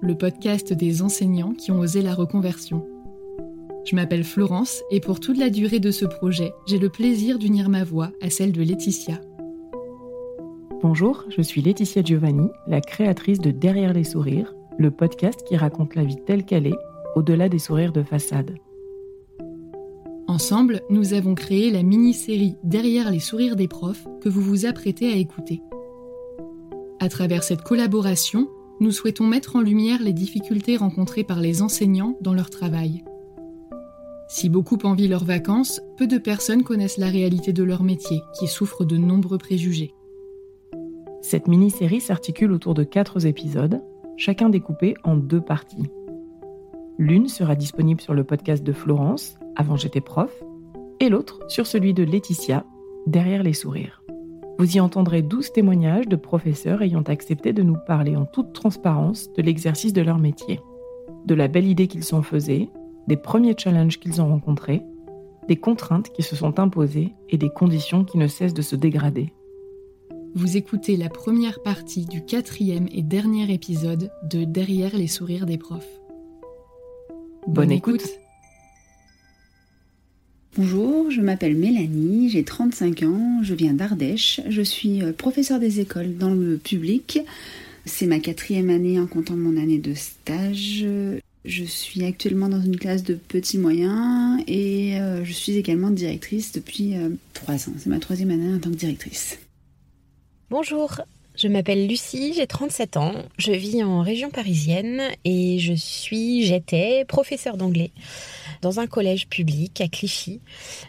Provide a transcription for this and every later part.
le podcast des enseignants qui ont osé la reconversion. Je m'appelle Florence et pour toute la durée de ce projet, j'ai le plaisir d'unir ma voix à celle de Laetitia. Bonjour, je suis Laetitia Giovanni, la créatrice de Derrière les sourires, le podcast qui raconte la vie telle qu'elle est, au-delà des sourires de façade. Ensemble, nous avons créé la mini-série Derrière les sourires des profs que vous vous apprêtez à écouter. À travers cette collaboration, nous souhaitons mettre en lumière les difficultés rencontrées par les enseignants dans leur travail. Si beaucoup envient leurs vacances, peu de personnes connaissent la réalité de leur métier, qui souffre de nombreux préjugés. Cette mini-série s'articule autour de quatre épisodes, chacun découpé en deux parties. L'une sera disponible sur le podcast de Florence, Avant j'étais prof, et l'autre sur celui de Laetitia, Derrière les sourires. Vous y entendrez 12 témoignages de professeurs ayant accepté de nous parler en toute transparence de l'exercice de leur métier, de la belle idée qu'ils s'en faisaient, des premiers challenges qu'ils ont rencontrés, des contraintes qui se sont imposées et des conditions qui ne cessent de se dégrader. Vous écoutez la première partie du quatrième et dernier épisode de Derrière les sourires des profs. Bonne, écoute. Bonjour, je m'appelle Mélanie, j'ai 35 ans, je viens d'Ardèche, je suis euh, professeure des écoles dans le public. C'est ma quatrième année en comptant mon année de stage. Je suis actuellement dans une classe de petits moyens et euh, je suis également directrice depuis euh, trois ans. C'est ma troisième année en tant que directrice. Bonjour, je m'appelle Lucie, j'ai 37 ans, je vis en région parisienne et je suis, j'étais professeure d'anglais dans un collège public à Clichy.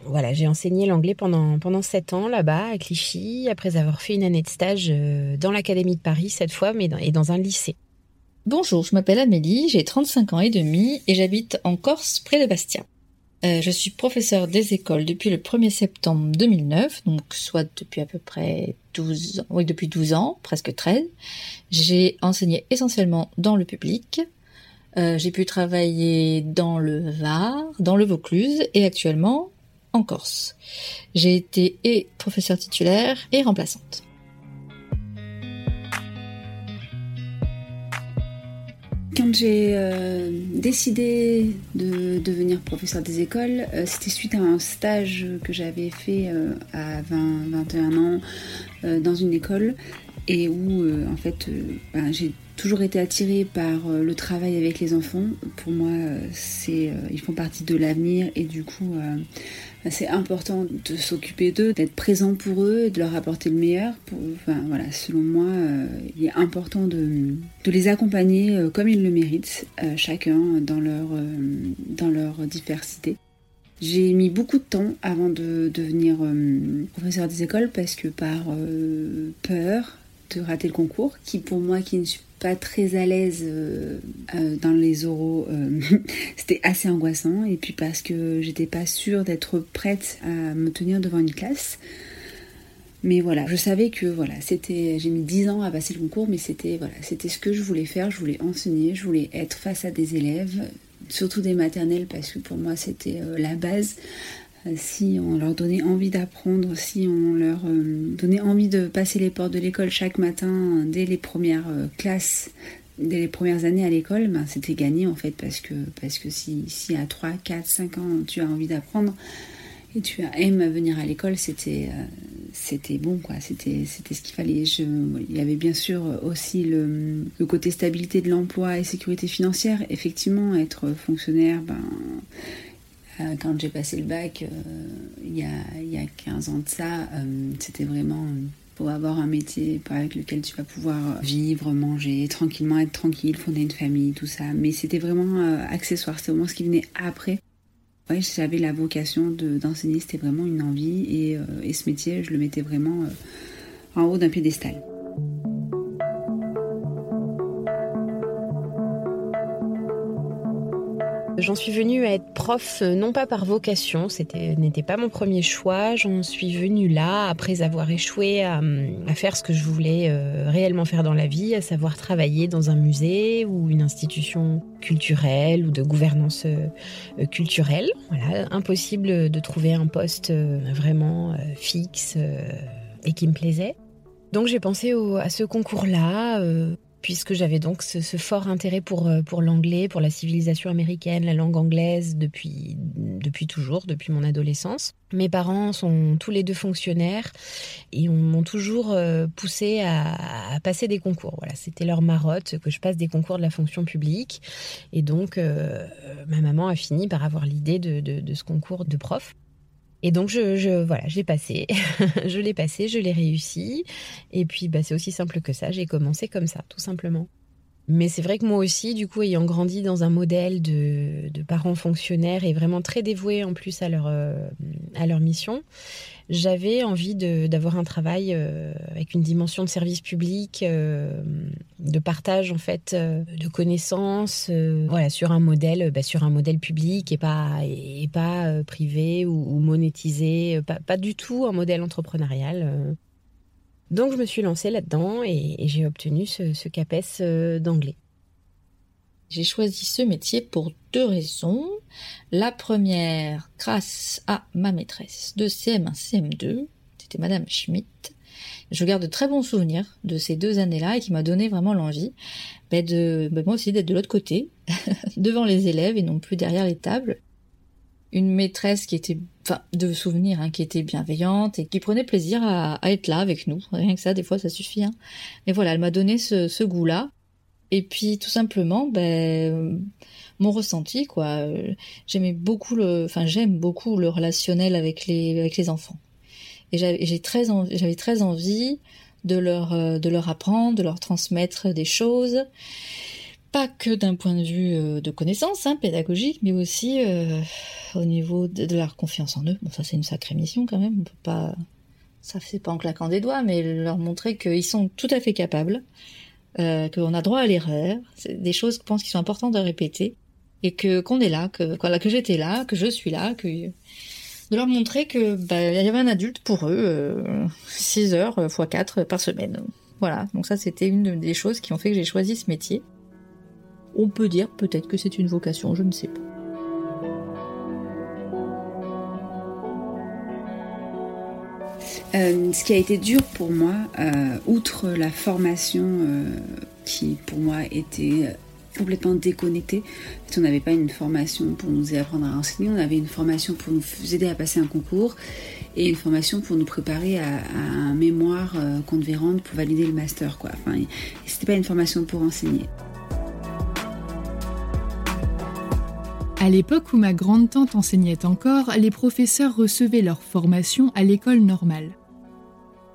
Voilà, j'ai enseigné l'anglais pendant, pendant 7 ans là-bas à Clichy, après avoir fait une année de stage euh, dans l'Académie de Paris cette fois, mais dans, et dans un lycée. Bonjour, je m'appelle Amélie, j'ai 35 ans et demi et j'habite en Corse près de Bastia. Euh, je suis professeur des écoles depuis le 1er septembre 2009, donc soit depuis à peu près 12 ans, oui, depuis 12 ans, presque 13. J'ai enseigné essentiellement dans le public. Euh, j'ai pu travailler dans le Var, dans le Vaucluse et actuellement en Corse. J'ai été et professeur titulaire et remplaçante. Quand j'ai euh, décidé de devenir professeur des écoles, euh, c'était suite à un stage que j'avais fait à 20-21 ans dans une école et où en fait ben, j'ai toujours été attirée par euh, le travail avec les enfants. Pour moi, c'est, ils font partie de l'avenir et du coup, c'est important de s'occuper d'eux, d'être présent pour eux, de leur apporter le meilleur. enfin, voilà, selon moi, il est important de, de les accompagner comme ils le méritent, chacun dans leur, dans leur diversité. J'ai mis beaucoup de temps avant de devenir professeur des écoles parce que par peur de rater le concours, qui pour moi qui ne suis pas très à l'aise euh, euh, dans les oraux, euh, c'était assez angoissant. Et puis parce que j'étais pas sûre d'être prête à me tenir devant une classe. Mais voilà, je savais que voilà, c'était, j'ai mis 10 ans à passer le concours, mais c'était voilà, c'était ce que je voulais faire. Je voulais enseigner, je voulais être face à des élèves, surtout des maternelles, parce que pour moi c'était la base. Euh, si on leur donnait envie d'apprendre, si on leur euh, donnait envie de passer les portes de l'école chaque matin dès les premières euh, classes, dès les premières années à l'école, ben, c'était gagné en fait parce que, parce que si, si à 3, 4, 5 ans tu as envie d'apprendre et tu aimes venir à l'école, c'était c'était bon quoi, c'était c'était ce qu'il fallait. Il y avait bien sûr aussi le, le côté stabilité de l'emploi et sécurité financière. Effectivement, être fonctionnaire, ben euh, quand j'ai passé le bac, euh, il, y a, 15 ans de ça, euh, c'était vraiment pour avoir un métier avec lequel tu vas pouvoir vivre, manger, tranquillement être tranquille, fonder une famille, tout ça. Mais c'était vraiment accessoire, c'était vraiment ce qui venait après. Ouais, j'avais la vocation d'enseigner, c'était vraiment une envie et, et, ce métier, je le mettais vraiment en haut d'un piédestal. J'en suis venue à être prof euh, non pas par vocation, c'était n'était pas mon premier choix. J'en suis venue là après avoir échoué à, faire ce que je voulais euh, réellement faire dans la vie, à savoir travailler dans un musée ou une institution culturelle ou de gouvernance euh, culturelle. Impossible de trouver un poste vraiment fixe et qui me plaisait. Donc j'ai pensé à ce concours-là puisque j'avais donc ce, fort intérêt pour, euh, pour l'anglais, pour la civilisation américaine, la langue anglaise depuis, depuis toujours, depuis mon adolescence. Mes parents sont tous les deux fonctionnaires et m'ont toujours euh, poussé à, passer des concours. Voilà, c'était leur marotte que je passe des concours de la fonction publique. Et donc, euh, ma maman a fini par avoir l'idée de ce concours de prof. Et donc je, voilà, j'ai passé, je l'ai passé, je l'ai réussi. Et puis bah, c'est aussi simple que ça. J'ai commencé comme ça, tout simplement. Mais c'est vrai que moi aussi, du coup, ayant grandi dans un modèle de, parents fonctionnaires et vraiment très dévoués en plus à leur, euh, à leur mission, j'avais envie d'avoir un travail euh, avec une dimension de service public, euh, de partage en fait de connaissances, voilà, sur un modèle, bah, sur un modèle public et pas et pas privé ou, monétisé, pas, pas, du tout un modèle entrepreneurial. Donc je me suis lancée là-dedans et, j'ai obtenu ce, CAPES euh, d'anglais. J'ai choisi ce métier pour deux raisons. La première, grâce à ma maîtresse de CM1, CM2, c'était Madame Schmidt. Je garde de très bons souvenirs de ces deux années-là et qui m'a donné vraiment l'envie ben, de ben, moi aussi d'être de l'autre côté, devant les élèves et non plus derrière les tables une maîtresse qui était, de souvenirs, hein, qui était bienveillante et qui prenait plaisir à, être là avec nous. Rien que ça, des fois, ça suffit. Hein. Mais voilà, elle m'a donné ce, goût-là. Et puis, tout simplement, ben, mon ressenti, quoi. J'aimais beaucoup le, enfin, j'aime beaucoup le relationnel avec les, avec les enfants. Et j'avais très, j'avais très envie de leur, euh, de leur apprendre, de leur transmettre des choses pas que d'un point de vue euh, de connaissance hein, pédagogique, mais aussi euh, au niveau de, leur confiance en eux. Bon, ça c'est une sacrée mission quand même. On peut pas, ça fait pas en claquant des doigts, mais leur montrer qu'ils sont tout à fait capables, euh, qu'on a droit à l'erreur. C'est des choses, je pense, qui sont importantes à répéter et que qu'on est là, que que j'étais là, que je suis là, que de leur montrer que bah, y avait un adulte pour eux, 6 heures x 4 par semaine. Voilà, donc ça c'était une des choses qui ont fait que j'ai choisi ce métier. On peut dire peut-être que c'est une vocation, je ne sais pas. Euh, ce qui a été dur pour moi, euh, outre la formation euh, qui pour moi était complètement déconnecté. on n'avait pas une formation pour nous apprendre à enseigner, on avait une formation pour nous aider à passer un concours et une formation pour nous préparer à, un mémoire qu'on devait rendre pour valider le master. Quoi. Enfin, c'était pas une formation pour enseigner. À l'époque où ma grande-tante enseignait encore, les professeurs recevaient leur formation à l'école normale.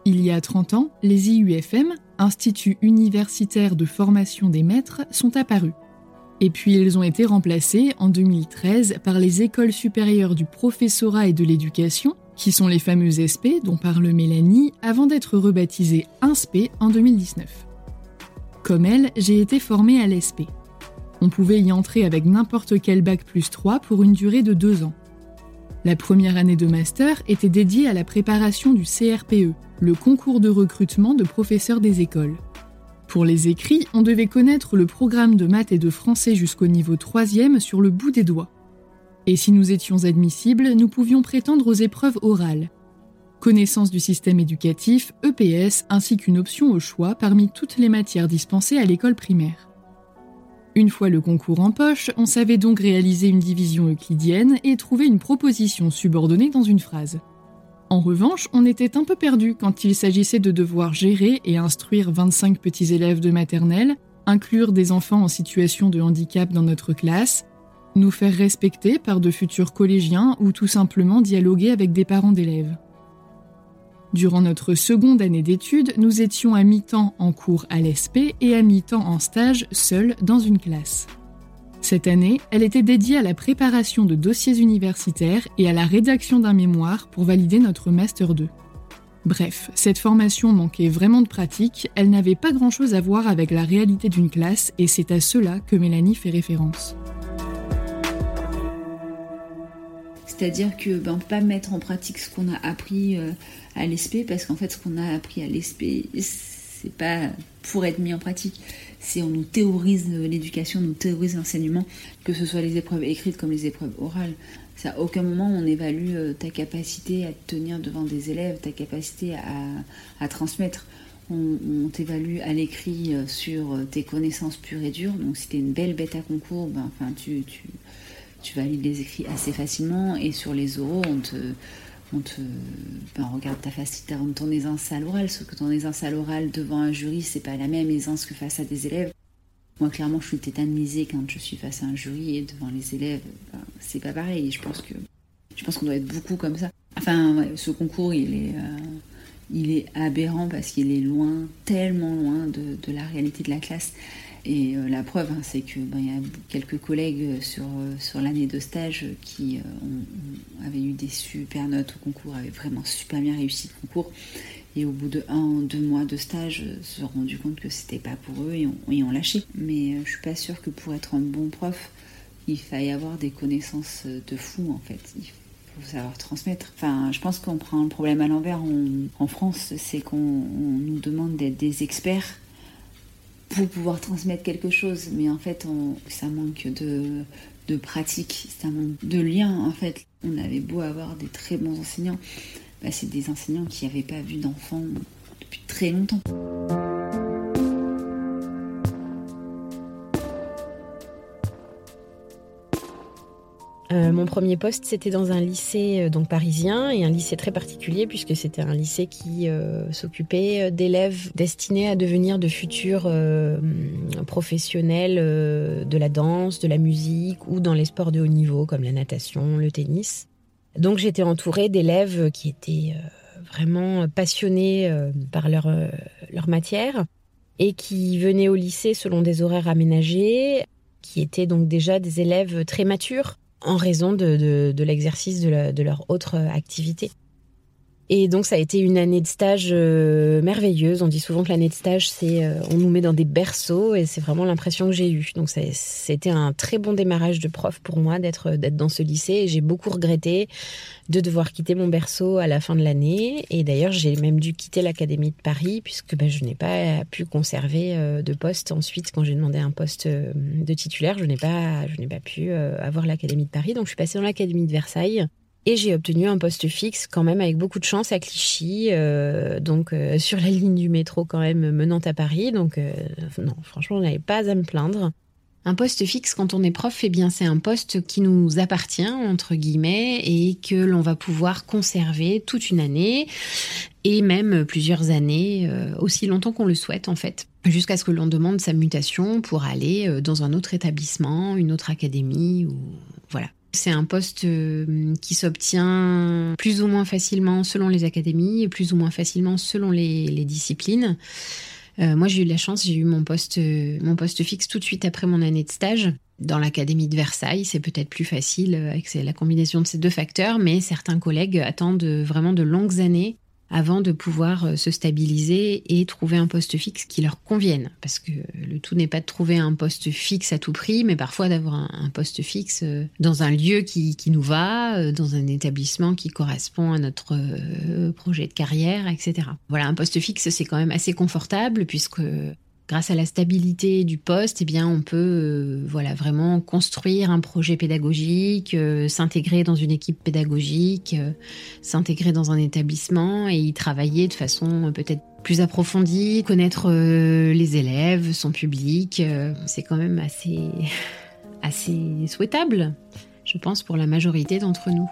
Il y a 30 ans, les IUFM, Instituts universitaires de formation des maîtres, sont apparus. Et puis ils ont été remplacés en 2013 par les écoles supérieures du professorat et de l'éducation, qui sont les fameuses SP dont parle Mélanie, avant d'être rebaptisées INSP en 2019. Comme elle, j'ai été formée à l'ESP. On pouvait y entrer avec n'importe quel bac plus 3 pour une durée de deux ans. La première année de master était dédiée à la préparation du CRPE, le concours de recrutement de professeurs des écoles. Pour les écrits, on devait connaître le programme de maths et de français jusqu'au niveau 3 sur le bout des doigts. Et si nous étions admissibles, nous pouvions prétendre aux épreuves orales. Connaissance du système éducatif, EPS, ainsi qu'une option au choix parmi toutes les matières dispensées à l'école primaire. Une fois le concours en poche, on savait donc réaliser une division euclidienne et trouver une proposition subordonnée dans une phrase. En revanche, on était un peu perdu quand il s'agissait de devoir gérer et instruire 25 petits élèves de maternelle, inclure des enfants en situation de handicap dans notre classe, nous faire respecter par de futurs collégiens ou tout simplement dialoguer avec des parents d'élèves. Durant notre seconde année d'études, nous étions à mi-temps en cours à l'ESP et à mi-temps en stage seuls dans une classe. Cette année, elle était dédiée à la préparation de dossiers universitaires et à la rédaction d'un mémoire pour valider notre Master 2. Bref, cette formation manquait vraiment de pratique, elle n'avait pas grand-chose à voir avec la réalité d'une classe et c'est à cela que Mélanie fait référence. C'est-à-dire que ben, pas mettre en pratique ce qu'on a appris euh, à l'ESP parce qu'en fait ce qu'on a appris à l'ESP c'est pas pour être mis en pratique. C'est on nous théorise l'éducation, on nous théorise l'enseignement, que ce soit les épreuves écrites comme les épreuves orales. À aucun moment on évalue euh, ta capacité à tenir devant des élèves, ta capacité à, transmettre. On, t'évalue à l'écrit euh, sur tes connaissances pures et dures. Donc si tu es une belle bête à concours, ben, enfin, tu, tu tu valides les écrits assez facilement et sur les oraux, on te, on ben, regarde ta facilité rendre ton aisance à l'oral, sauf que ton aisance à l'oral devant un jury, c'est pas la même aisance que face à des élèves. Moi, clairement, je suis tétanisée quand je suis face à un jury et devant les élèves, ben, c'est pas pareil. Je pense que je pense qu'on doit être beaucoup comme ça. Enfin, ce concours, il est, euh, il est aberrant parce qu'il est loin, tellement loin de, de la réalité de la classe. Et euh, la preuve, hein, c'est qu'il ben, y a quelques collègues sur, euh, sur l'année de stage qui euh, avaient eu des super notes au concours, avaient vraiment super bien réussi le concours. Et au bout de un deux mois de stage, se sont rendus compte que c'était pas pour eux et ont, lâché. Mais je suis pas sûre que pour être un bon prof, il faille avoir des connaissances de fou en fait. Il faut savoir transmettre. Enfin, je pense qu'on prend le problème à l'envers en France, c'est qu'on nous demande d'être des experts pour pouvoir transmettre quelque chose. Mais en fait, ça manque de, pratique, ça manque de lien. En fait, on avait beau avoir des très bons enseignants, bah, c'est des enseignants qui n'avaient pas vu d'enfants depuis très longtemps. Euh, mon premier poste, c'était dans un lycée euh, donc parisien et un lycée très particulier puisque c'était un lycée qui euh, s'occupait d'élèves destinés à devenir de futurs professionnels de la danse, de la musique ou dans les sports de haut niveau comme la natation, le tennis. Donc j'étais entourée d'élèves qui étaient vraiment passionnés par leur, leur matière et qui venaient au lycée selon des horaires aménagés, qui étaient donc déjà des élèves très matures en raison de, l'exercice de, leur autre activité. Et donc ça a été une année de stage euh, merveilleuse. On dit souvent que l'année de stage, c'est euh, on nous met dans des berceaux et c'est vraiment l'impression que j'ai eue. Donc c'était un très bon démarrage de prof pour moi d'être d'être dans ce lycée. Et j'ai beaucoup regretté de devoir quitter mon berceau à la fin de l'année. Et d'ailleurs, j'ai même dû quitter l'académie de Paris puisque ben, je n'ai pas pu conserver euh, de poste ensuite quand j'ai demandé un poste de titulaire. Je n'ai pas je n'ai pas pu avoir l'académie de Paris. Donc je suis passée dans l'académie de Versailles et j'ai obtenu un poste fixe quand même avec beaucoup de chance à Clichy, euh, donc euh, sur la ligne du métro quand même menant à Paris. Donc euh, non, franchement, on n'avait pas à me plaindre. Un poste fixe quand on est prof, eh bien c'est un poste qui nous appartient entre guillemets et que l'on va pouvoir conserver toute une année et même plusieurs années, aussi longtemps qu'on le souhaite en fait, jusqu'à ce que l'on demande sa mutation pour aller dans un autre établissement, une autre académie ou. C'est un poste euh, qui s'obtient plus ou moins facilement selon les académies et plus ou moins facilement selon les, disciplines. Euh, moi, j'ai eu de la chance, j'ai eu mon poste, mon poste fixe tout de suite après mon année de stage dans l'académie de Versailles. C'est peut-être plus facile avec la combinaison de ces deux facteurs, mais certains collègues attendent vraiment de longues années avant de pouvoir euh, se stabiliser et trouver un poste fixe qui leur convienne. Parce que le tout n'est pas de trouver un poste fixe à tout prix, mais parfois d'avoir un, poste fixe euh, dans un lieu qui, nous va, euh, dans un établissement qui correspond à notre projet de carrière, etc. Voilà, un poste fixe, c'est quand même assez confortable puisque grâce à la stabilité du poste, eh on peut euh, voilà vraiment construire un projet pédagogique, euh, s'intégrer dans une équipe pédagogique, euh, s'intégrer dans un établissement et y travailler de façon peut-être plus approfondie, connaître les élèves, son public. c'est quand même assez souhaitable, je pense, pour la majorité d'entre nous.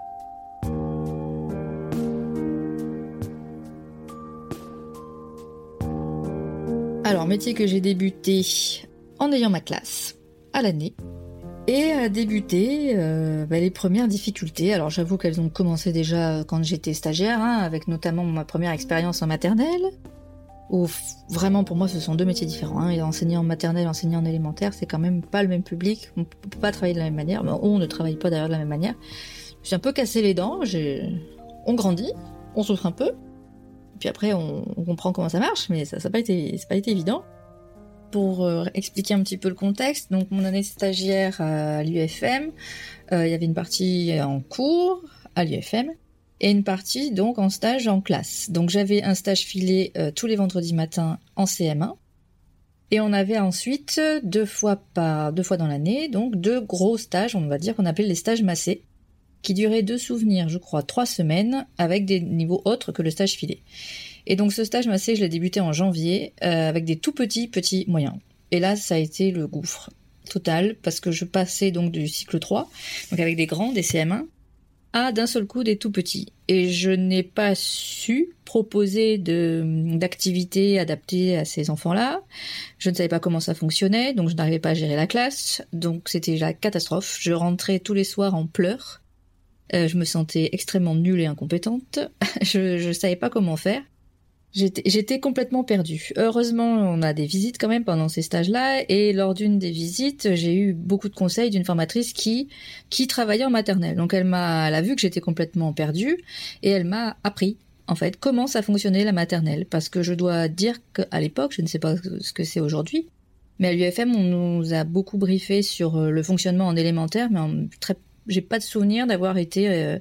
Alors, métier que j'ai débuté en ayant ma classe à l'année et a débuté euh, bah, les premières difficultés. Alors j'avoue qu'elles ont commencé déjà quand j'étais stagiaire, hein, avec notamment ma première expérience en maternelle, où vraiment pour moi ce sont deux métiers différents. Hein. en maternelle, enseigner en élémentaire, c'est quand même pas le même public, on peut pas travailler de la même manière, on ne travaille pas d'ailleurs de la même manière. Suis un peu cassé les dents, on grandit, on souffre un peu, puis après, on, comprend comment ça marche, mais ça n'a pas, été, évident. Pour euh, expliquer un petit peu le contexte, donc mon année stagiaire à l'UFM, euh, il y avait une partie en cours à l'UFM et une partie donc en stage en classe. Donc j'avais un stage filé euh, tous les vendredis matins en CM1 et on avait ensuite deux fois par deux fois dans l'année donc deux gros stages, on va dire qu'on appelle les stages massés qui durait de souvenirs, je crois, trois semaines, avec des niveaux autres que le stage filé. Et donc ce stage massé, je l'ai débuté en janvier, euh, avec des tout petits, petits moyens. Et là, ça a été le gouffre total, parce que je passais donc du cycle 3, donc avec des grands, des CM1, à d'un seul coup des tout petits. Et je n'ai pas su proposer d'activités adaptées à ces enfants-là. Je ne savais pas comment ça fonctionnait, donc je n'arrivais pas à gérer la classe. Donc c'était la catastrophe. Je rentrais tous les soirs en pleurs euh, je me sentais extrêmement nulle et incompétente. je ne savais pas comment faire. J'étais complètement perdue. Heureusement, on a des visites quand même pendant ces stages-là, et lors d'une des visites, j'ai eu beaucoup de conseils d'une formatrice qui qui travaillait en maternelle. Donc elle m'a, a vu que j'étais complètement perdue, et elle m'a appris en fait comment ça fonctionnait la maternelle. Parce que je dois dire qu'à l'époque, je ne sais pas ce que c'est aujourd'hui, mais à l'UFM, on nous a beaucoup briefé sur le fonctionnement en élémentaire, mais en très j'ai pas de souvenir d'avoir été euh,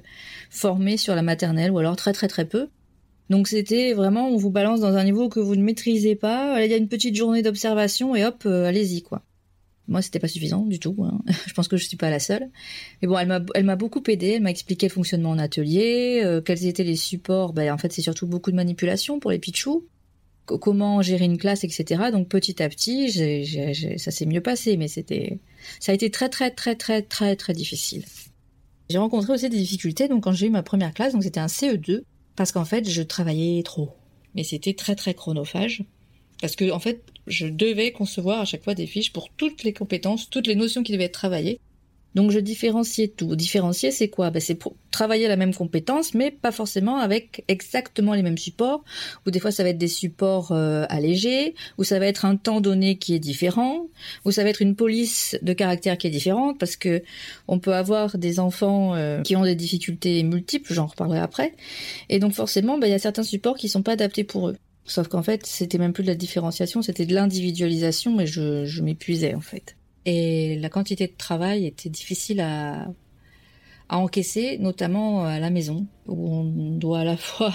formée sur la maternelle ou alors très très très peu. Donc c'était vraiment on vous balance dans un niveau que vous ne maîtrisez pas. Il y a une petite journée d'observation et hop, euh, allez-y quoi. Moi, c'était pas suffisant du tout. Hein. je pense que je suis pas la seule. Mais bon, elle m'a, beaucoup aidé. Elle m'a expliqué le fonctionnement en atelier, euh, quels étaient les supports. Ben, en fait, c'est surtout beaucoup de manipulation pour les pitchous. Comment gérer une classe, etc. Donc petit à petit, ça s'est mieux passé, mais c'était, ça a été très très très très très très difficile. J'ai rencontré aussi des difficultés donc quand j'ai eu ma première classe, donc c'était un CE2 parce qu'en fait je travaillais trop. Mais c'était très très chronophage parce que en fait je devais concevoir à chaque fois des fiches pour toutes les compétences, toutes les notions qui devaient être travaillées donc je différenciais tout. Différencier, c'est quoi? Ben, C'est travailler la même compétence, mais pas forcément avec exactement les mêmes supports. Ou des fois, ça va être des supports euh, allégés, ou ça va être un temps donné qui est différent, ou ça va être une police de caractère qui est différente, parce que on peut avoir des enfants euh, qui ont des difficultés multiples, j'en reparlerai après. Et donc forcément, ben, il y a certains supports qui sont pas adaptés pour eux. Sauf qu'en fait, c'était même plus de la différenciation, c'était de l'individualisation, et je, je m'épuisais en fait et la quantité de travail était difficile à, à encaisser, notamment à la maison, où on doit à la fois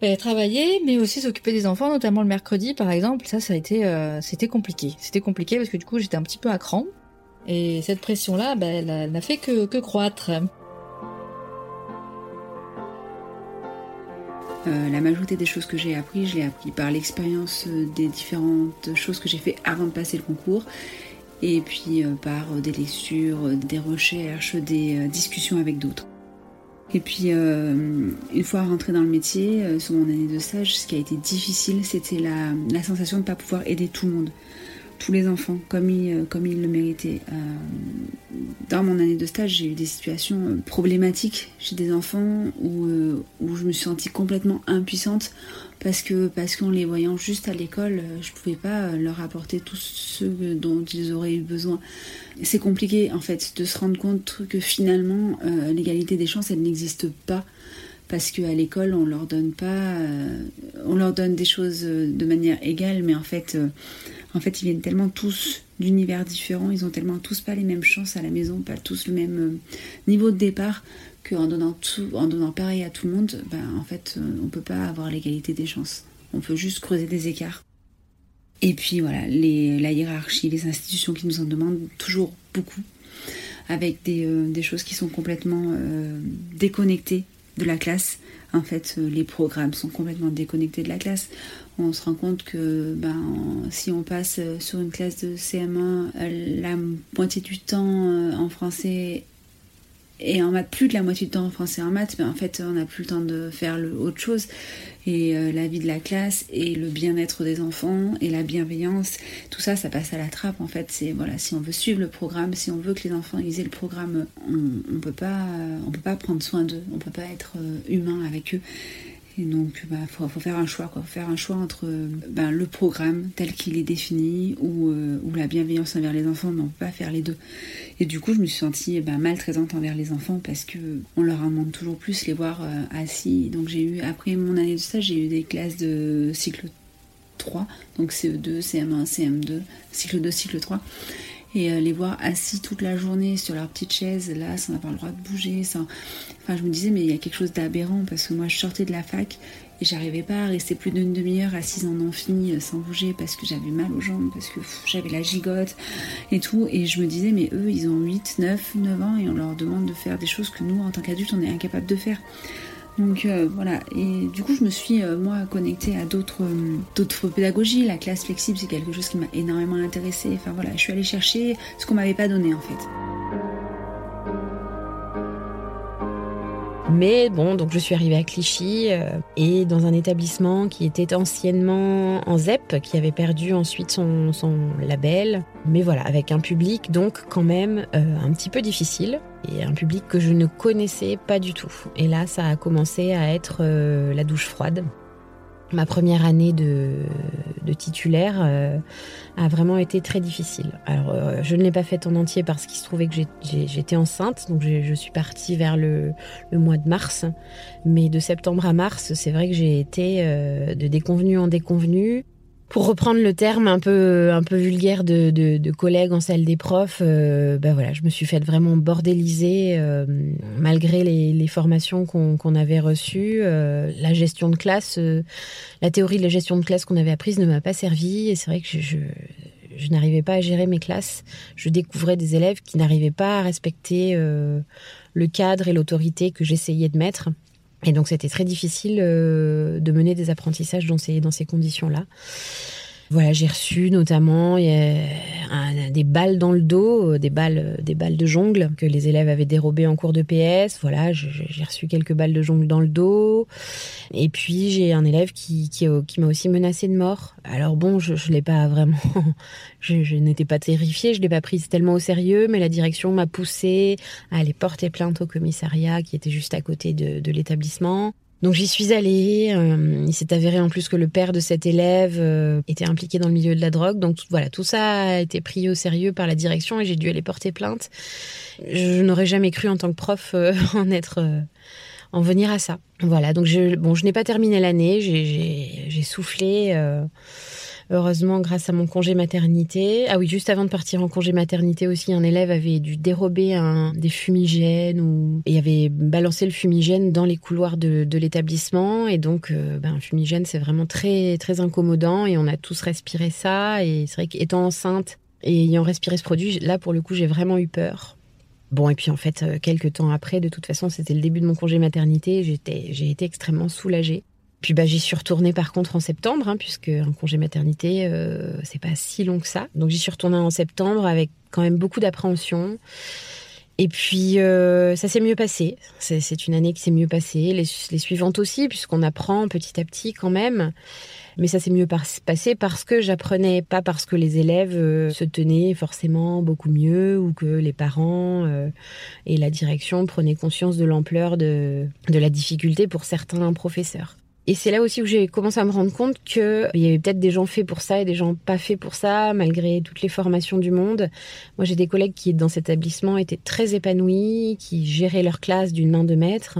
ben, travailler, mais aussi s'occuper des enfants, notamment le mercredi, par exemple. Ça, ça a été, euh, c'était compliqué. C'était compliqué parce que du coup, j'étais un petit peu à cran. Et cette pression-là, ben, elle n'a fait que, que croître. Euh, la majorité des choses que j'ai appris, je l'ai appris par l'expérience euh, des différentes choses que j'ai fait avant de passer le concours et puis par des lectures, des recherches, des discussions avec d'autres. Et puis, une fois rentrée dans le métier, sur mon année de stage, ce qui a été difficile, c'était la sensation de ne pas pouvoir aider tout le monde tous les enfants comme ils, euh, comme le méritaient. Euh, dans mon année de stage, j'ai eu des situations euh, problématiques chez des enfants où, où je me suis sentie complètement impuissante parce que parce qu'en les voyant juste à l'école, je pouvais pas leur apporter tout ce dont ils auraient eu besoin. C'est compliqué en fait de se rendre compte que finalement l'égalité des chances elle n'existe pas parce qu'à l'école on leur donne pas on leur donne des choses de manière égale mais en fait en fait, ils viennent tellement tous d'univers différents, ils ont tellement tous pas les mêmes chances à la maison, pas tous le même euh, niveau de départ, qu'en donnant, tout, en donnant pareil à tout le monde, ben, en fait, euh, on peut pas avoir l'égalité des chances. On peut juste creuser des écarts. Et puis voilà, la hiérarchie, les institutions qui nous en demandent toujours beaucoup, avec des, euh, choses qui sont complètement déconnectées de la classe. En fait, les programmes sont complètement déconnectés de la classe. On se rend compte que ben, si on passe sur une classe de CM1 la moitié du temps euh, en français et en maths, plus de la moitié du temps en français en maths, ben, en fait on n'a plus le temps de faire le, autre chose. Et euh, la vie de la classe et le bien-être des enfants et la bienveillance, tout ça, ça passe à la trappe en fait. C'est voilà, si on veut suivre le programme, si on veut que les enfants aient le programme, on, on peut pas, on peut pas prendre soin d'eux, on peut pas être euh, humain avec eux. Et donc, il bah, faut, faire un choix, quoi. faire un choix entre bah, le programme tel qu'il est défini euh, ou, la bienveillance envers les enfants, mais on peut pas faire les deux. Et du coup, je me suis sentie bah, maltraitante envers les enfants parce que on leur demande toujours plus les voir euh, assis. Donc, j'ai eu, après mon année de stage, j'ai eu des classes de cycle 3, donc CE2, CM1, CM2, cycle 2, cycle 3 et euh, les voir assis toute la journée sur leur petite chaise, là, sans avoir le droit de bouger. Sans... Enfin, je me disais, mais il y a quelque chose d'aberrant parce que moi, je sortais de la fac et j'arrivais pas à rester plus d'une demi-heure assise en amphi euh, sans bouger parce que j'avais mal aux jambes, parce que j'avais la gigote et tout. Et je me disais, mais eux, ils ont 8, 9, 9 ans et on leur demande de faire des choses que nous, en tant qu'adultes, on est incapable de faire. Donc euh, voilà, et du coup je me suis euh, moi connectée à d'autres euh, d'autres pédagogies. La classe flexible c'est quelque chose qui m'a énormément intéressée. Enfin voilà, je suis allée chercher ce qu'on m'avait pas donné en fait. Mais bon, donc je suis arrivée à Clichy et dans un établissement qui était anciennement en ZEP, qui avait perdu ensuite son, son label. Mais voilà, avec un public donc quand même un petit peu difficile et un public que je ne connaissais pas du tout. Et là, ça a commencé à être euh, la douche froide. Ma première année de, titulaire euh, a vraiment été très difficile. Alors, euh, je ne l'ai pas faite en entier parce qu'il se trouvait que j'étais enceinte, donc je suis partie vers le, le, mois de mars. Mais de septembre à mars, c'est vrai que j'ai été de déconvenue en déconvenue pour reprendre le terme un peu un peu vulgaire de, de, collègues en salle des profs, euh, bah voilà, je me suis faite vraiment bordéliser euh, malgré les, les formations qu'on avait reçues. Euh, la gestion de classe, la théorie de la gestion de classe qu'on avait apprise ne m'a pas servi et c'est vrai que je, je, je n'arrivais pas à gérer mes classes. Je découvrais des élèves qui n'arrivaient pas à respecter le cadre et l'autorité que j'essayais de mettre. Et donc c'était très difficile euh, de mener des apprentissages dans ces, dans ces conditions-là. Voilà, j'ai reçu notamment des balles dans le dos, euh, des balles, des balles de jongle que les élèves avaient dérobées en cours de PS. Voilà, j'ai reçu quelques balles de jongle dans le dos. Et puis j'ai un élève qui, qui, euh, m'a aussi menacé de mort. Alors bon, je, l'ai pas vraiment, je, n'étais pas terrifiée, je l'ai pas prise tellement au sérieux, mais la direction m'a poussée à aller porter plainte au commissariat qui était juste à côté de l'établissement. Donc j'y suis allée. Euh, il s'est avéré en plus que le père de cet élève euh, était impliqué dans le milieu de la drogue. Donc voilà, tout ça a été pris au sérieux par la direction et j'ai dû aller porter plainte. Je n'aurais jamais cru en tant que prof euh, en être, en venir à ça. Voilà. Donc je, bon, je n'ai pas terminé l'année. J'ai soufflé heureusement grâce à mon congé maternité. Ah oui, juste avant de partir en congé maternité aussi, un élève avait dû dérober un, des fumigènes ou, et avait balancé le fumigène dans les couloirs de, l'établissement. Et donc, euh, ben, un fumigène, c'est vraiment très, très incommodant et on a tous respiré ça. Et c'est vrai qu'étant enceinte et ayant respiré ce produit, là, pour le coup, j'ai vraiment eu peur. Bon, et puis en fait, euh, quelques temps après, de toute façon, c'était le début de mon congé maternité, j'ai été extrêmement soulagée. Puis bah, j'y suis retournée par contre en septembre, hein, puisque un congé maternité, euh, c'est pas si long que ça. Donc j'y suis retournée en septembre avec quand même beaucoup d'appréhension. Et puis euh, ça s'est mieux passé. C'est une année qui s'est mieux passée. Les, suivantes aussi, puisqu'on apprend petit à petit quand même. Mais ça s'est mieux passé parce que j'apprenais, pas parce que les élèves euh, se tenaient forcément beaucoup mieux ou que les parents euh, et la direction prenaient conscience de l'ampleur de la difficulté pour certains professeurs. Et c'est là aussi où j'ai commencé à me rendre compte qu'il y avait peut-être des gens faits pour ça et des gens pas faits pour ça, malgré toutes les formations du monde. Moi, j'ai des collègues qui, dans cet établissement, étaient très épanouis, qui géraient leur classe d'une main de maître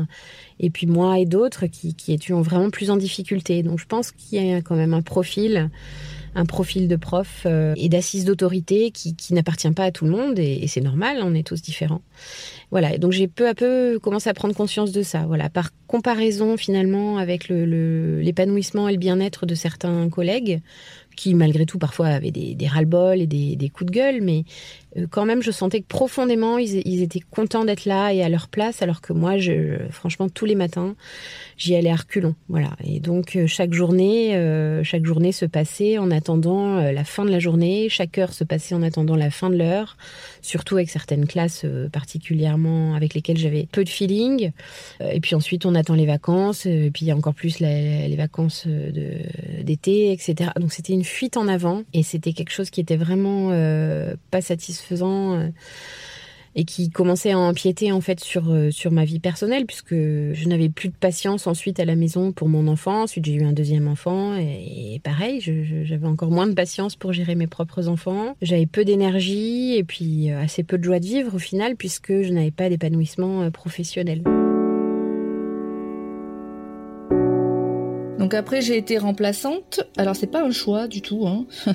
et puis moi et d'autres qui, qui étions vraiment plus en difficulté. Donc je pense qu'il y a quand même un profil un profil de prof euh, et d'assise d'autorité qui, qui n'appartient pas à tout le monde et, c'est normal, on est tous différents. Voilà, et donc j'ai peu à peu commencé à prendre conscience de ça. Voilà, par comparaison finalement avec l'épanouissement le, et le bien-être de certains collègues, qui malgré tout parfois avaient des, des ras-le-bol et des, des, coups de gueule, mais quand même je sentais que profondément ils, étaient contents d'être là et à leur place, alors que moi, franchement, tous les matins, j'y allais à reculons. Voilà, et donc euh, chaque journée, euh, chaque journée se passait en attendant la fin de la journée, chaque heure se passait en attendant la fin de l'heure, surtout avec certaines classes particulièrement avec lesquelles j'avais peu de feeling. et puis ensuite, on attend les vacances, et puis encore plus les, vacances d'été, etc. Donc c'était une fuite en avant et c'était quelque chose qui était vraiment euh, pas satisfaisant euh, et qui commençait à empiéter en fait sur euh, sur ma vie personnelle puisque je n'avais plus de patience ensuite à la maison pour mon enfant. Ensuite j'ai eu un deuxième enfant et, pareil, j'avais encore moins de patience pour gérer mes propres enfants. J'avais peu d'énergie et puis assez peu de joie de vivre au final puisque je n'avais pas d'épanouissement professionnel. Donc après j'ai été remplaçante. Alors c'est pas un choix du tout. Hein.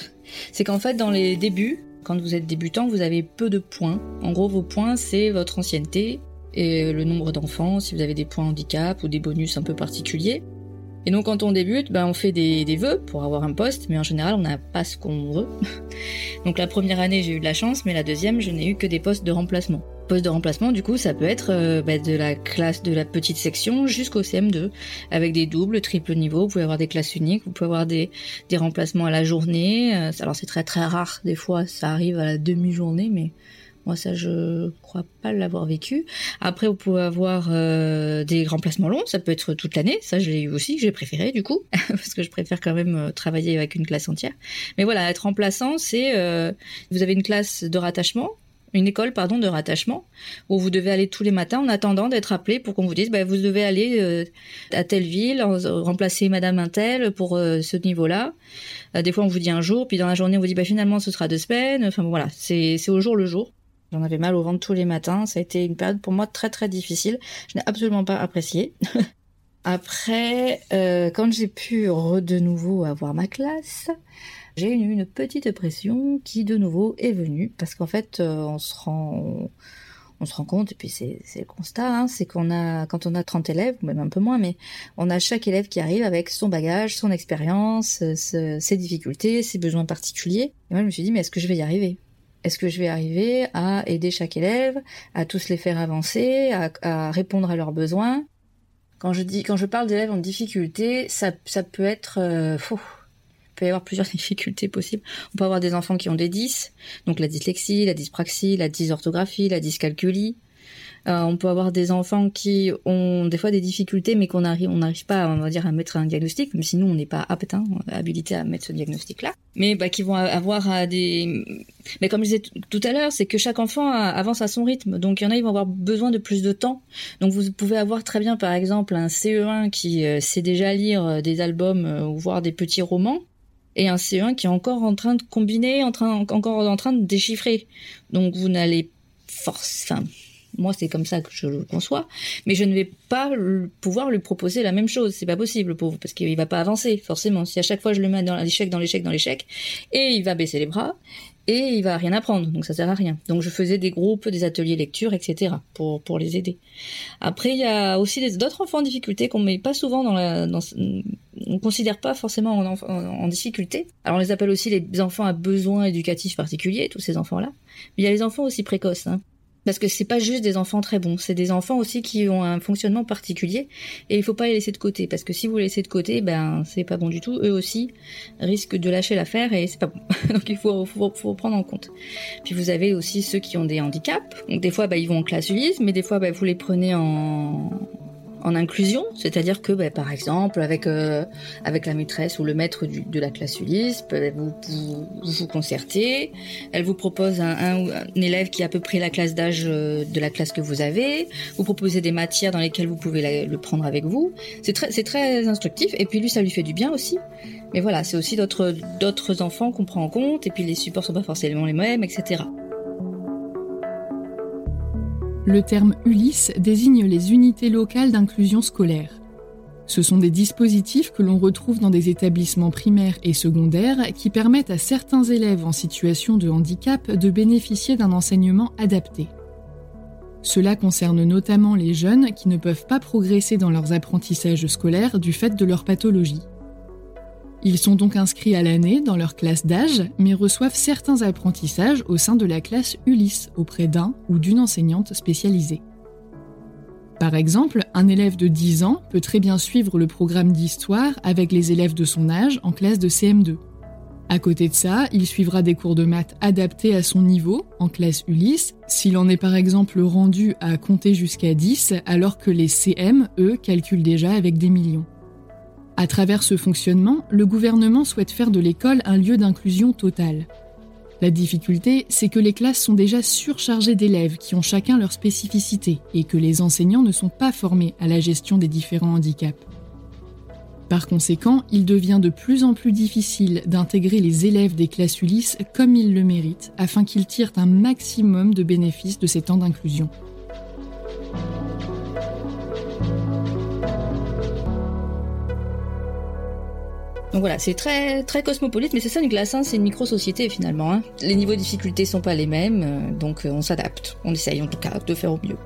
c'est qu'en fait dans les débuts, quand vous êtes débutant, vous avez peu de points. En gros vos points c'est votre ancienneté et le nombre d'enfants, si vous avez des points handicap ou des bonus un peu particuliers. Et donc quand on débute, ben, on fait des, des vœux pour avoir un poste, mais en général on n'a pas ce qu'on veut. donc la première année j'ai eu de la chance, mais la deuxième je n'ai eu que des postes de remplacement. Poste de remplacement, du coup, ça peut être euh, bah, de la classe de la petite section jusqu'au CM2, avec des doubles, triples niveaux. Vous pouvez avoir des classes uniques, vous pouvez avoir des, des remplacements à la journée. Euh, alors c'est très très rare, des fois ça arrive à la demi-journée, mais moi ça je crois pas l'avoir vécu. Après vous pouvez avoir euh, des remplacements longs, ça peut être toute l'année. Ça je l'ai eu aussi, j'ai préféré du coup, parce que je préfère quand même travailler avec une classe entière. Mais voilà, être remplaçant, c'est vous avez une classe de rattachement une école pardon de rattachement où vous devez aller tous les matins en attendant d'être appelé pour qu'on vous dise bah, vous devez aller euh, à telle ville remplacer Madame Intel pour euh, ce niveau-là. Euh, des fois on vous dit un jour puis dans la journée on vous dit bah finalement ce sera deux semaines. Enfin voilà c'est c'est au jour le jour. J'en avais mal au ventre tous les matins. Ça a été une période pour moi très très difficile. Je n'ai absolument pas apprécié. Après, quand j'ai pu de nouveau avoir ma classe, j'ai eu une petite pression qui de nouveau est venue. Parce qu'en fait euh, on se rend on, se rend compte et puis c'est le constat hein, c'est qu'on a quand on a 30 élèves même un peu moins mais on a chaque élève qui arrive avec son bagage son expérience euh, ses difficultés ses besoins particuliers. Et moi je me suis dit mais est-ce que je vais y arriver? Est-ce que je vais arriver à aider chaque élève, à tous les faire avancer, à, répondre à leurs besoins? Quand je dis, quand je parle d'élèves en difficulté, ça, ça peut être euh, faux peut y avoir plusieurs difficultés possibles. On peut avoir des enfants qui ont des 10, donc la dyslexie, la dyspraxie, la dysorthographie, la dyscalculie. Euh, on peut avoir des enfants qui ont des fois des difficultés, mais qu'on on n'arrive pas, on dire, à mettre un diagnostic, même si nous on n'est pas apte, hein, habilité à mettre ce diagnostic-là. Mais bah, qui vont avoir à des, mais comme je disais tout à l'heure, c'est que chaque enfant avance à son rythme. Donc il y en a, ils vont avoir besoin de plus de temps. Donc vous pouvez avoir très bien, par exemple, un CE1 qui euh, sait déjà lire euh, des albums ou voir des petits romans et un C1 qui est encore en train de combiner, en train, encore en train de déchiffrer. Donc vous n'allez force, enfin, moi c'est comme ça que je le conçois, mais je ne vais pas pouvoir lui proposer la même chose, c'est pas possible parce qu'il va pas avancer forcément. Si à chaque fois je le mets dans l'échec, dans l'échec, dans l'échec, et il va baisser les bras, et il va rien apprendre, donc ça sert à rien. Donc je faisais des groupes, des ateliers lecture, etc. pour les aider. Après il y a aussi d'autres enfants en difficulté qu'on met pas souvent dans la, dans, on considère pas forcément en, difficulté. Alors on les appelle aussi les enfants à besoins éducatifs particuliers, tous ces enfants-là. Mais il y a les enfants aussi précoces. Hein. Parce que c'est pas juste des enfants très bons, c'est des enfants aussi qui ont un fonctionnement particulier et il faut pas les laisser de côté parce que si vous les laissez de côté, ben c'est pas bon du tout. Eux aussi risquent de lâcher l'affaire et c'est pas bon. Donc il faut, faut, prendre en compte. Puis vous avez aussi ceux qui ont des handicaps. Donc des fois, ben, ils vont en classe Ulysse, mais des fois, ben, vous les prenez en en inclusion, c'est-à-dire que, ben, par exemple, avec euh, avec la maîtresse ou le maître du, de la classe Ulysse, ben, vous, vous, vous concertez, elle vous propose un, un, élève qui a à peu près la classe d'âge euh, de la classe que vous avez, vous proposez des matières dans lesquelles vous pouvez le prendre avec vous. C'est très très instructif et puis lui ça lui fait du bien aussi. Mais voilà, c'est aussi d'autres d'autres enfants qu'on prend en compte et puis les supports sont pas forcément les mêmes, etc. Le terme Ulysse désigne les unités locales d'inclusion scolaire. Ce sont des dispositifs que l'on retrouve dans des établissements primaires et secondaires qui permettent à certains élèves en situation de handicap de bénéficier d'un enseignement adapté. Cela concerne notamment les jeunes qui ne peuvent pas progresser dans leurs apprentissages scolaires du fait de leur pathologie. Ils sont donc inscrits à l'année dans leur classe d'âge, mais reçoivent certains apprentissages au sein de la classe Ulysse auprès d'un ou d'une enseignante spécialisée. Par exemple, un élève de 10 ans peut très bien suivre le programme d'histoire avec les élèves de son âge en classe de CM2. À côté de ça, il suivra des cours de maths adaptés à son niveau en classe Ulysse, s'il en est par exemple rendu à compter jusqu'à 10 alors que les CM, eux, calculent déjà avec des millions. À travers ce fonctionnement, le gouvernement souhaite faire de l'école un lieu d'inclusion totale. La difficulté, c'est que les classes sont déjà surchargées d'élèves qui ont chacun leur spécificité et que les enseignants ne sont pas formés à la gestion des différents handicaps. Par conséquent, il devient de plus en plus difficile d'intégrer les élèves des classes Ulysse comme ils le méritent afin qu'ils tirent un maximum de bénéfices de ces temps d'inclusion. Donc voilà, c'est très très cosmopolite, mais c'est ça une glace, hein, c'est une micro-société finalement. Hein. Les niveaux de difficulté sont pas les mêmes, euh, donc euh, on s'adapte. On essaye en tout cas de faire au mieux.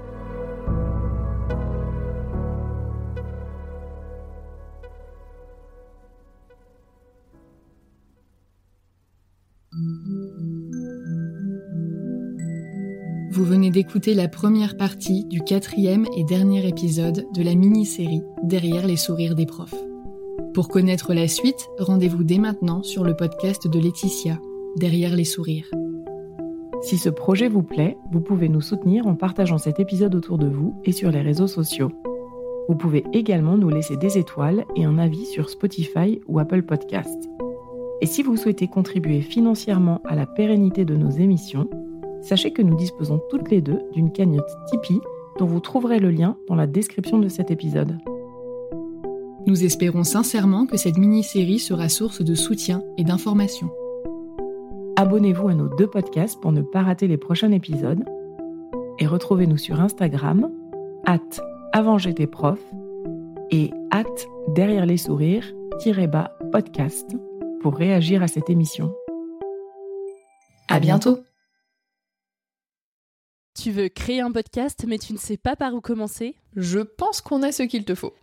Vous venez d'écouter la première partie du quatrième et dernier épisode de la mini-série Derrière les sourires des profs. Pour connaître la suite, rendez-vous dès maintenant sur le podcast de Laetitia, Derrière les sourires. Si ce projet vous plaît, vous pouvez nous soutenir en partageant cet épisode autour de vous et sur les réseaux sociaux. Vous pouvez également nous laisser des étoiles et un avis sur Spotify ou Apple Podcast. Et si vous souhaitez contribuer financièrement à la pérennité de nos émissions, sachez que nous disposons toutes les deux d'une cagnotte Tipeee dont vous trouverez le lien dans la description de cet épisode. Nous espérons sincèrement que cette mini-série sera source de soutien et d'information. Abonnez-vous à nos deux podcasts pour ne pas rater les prochains épisodes et retrouvez-nous sur Instagram, at avant j'étais prof et at derrière les sourires, bas podcast pour réagir à cette émission. À bientôt! Tu veux créer un podcast mais tu ne sais pas par où commencer? Je pense qu'on a ce qu'il te faut.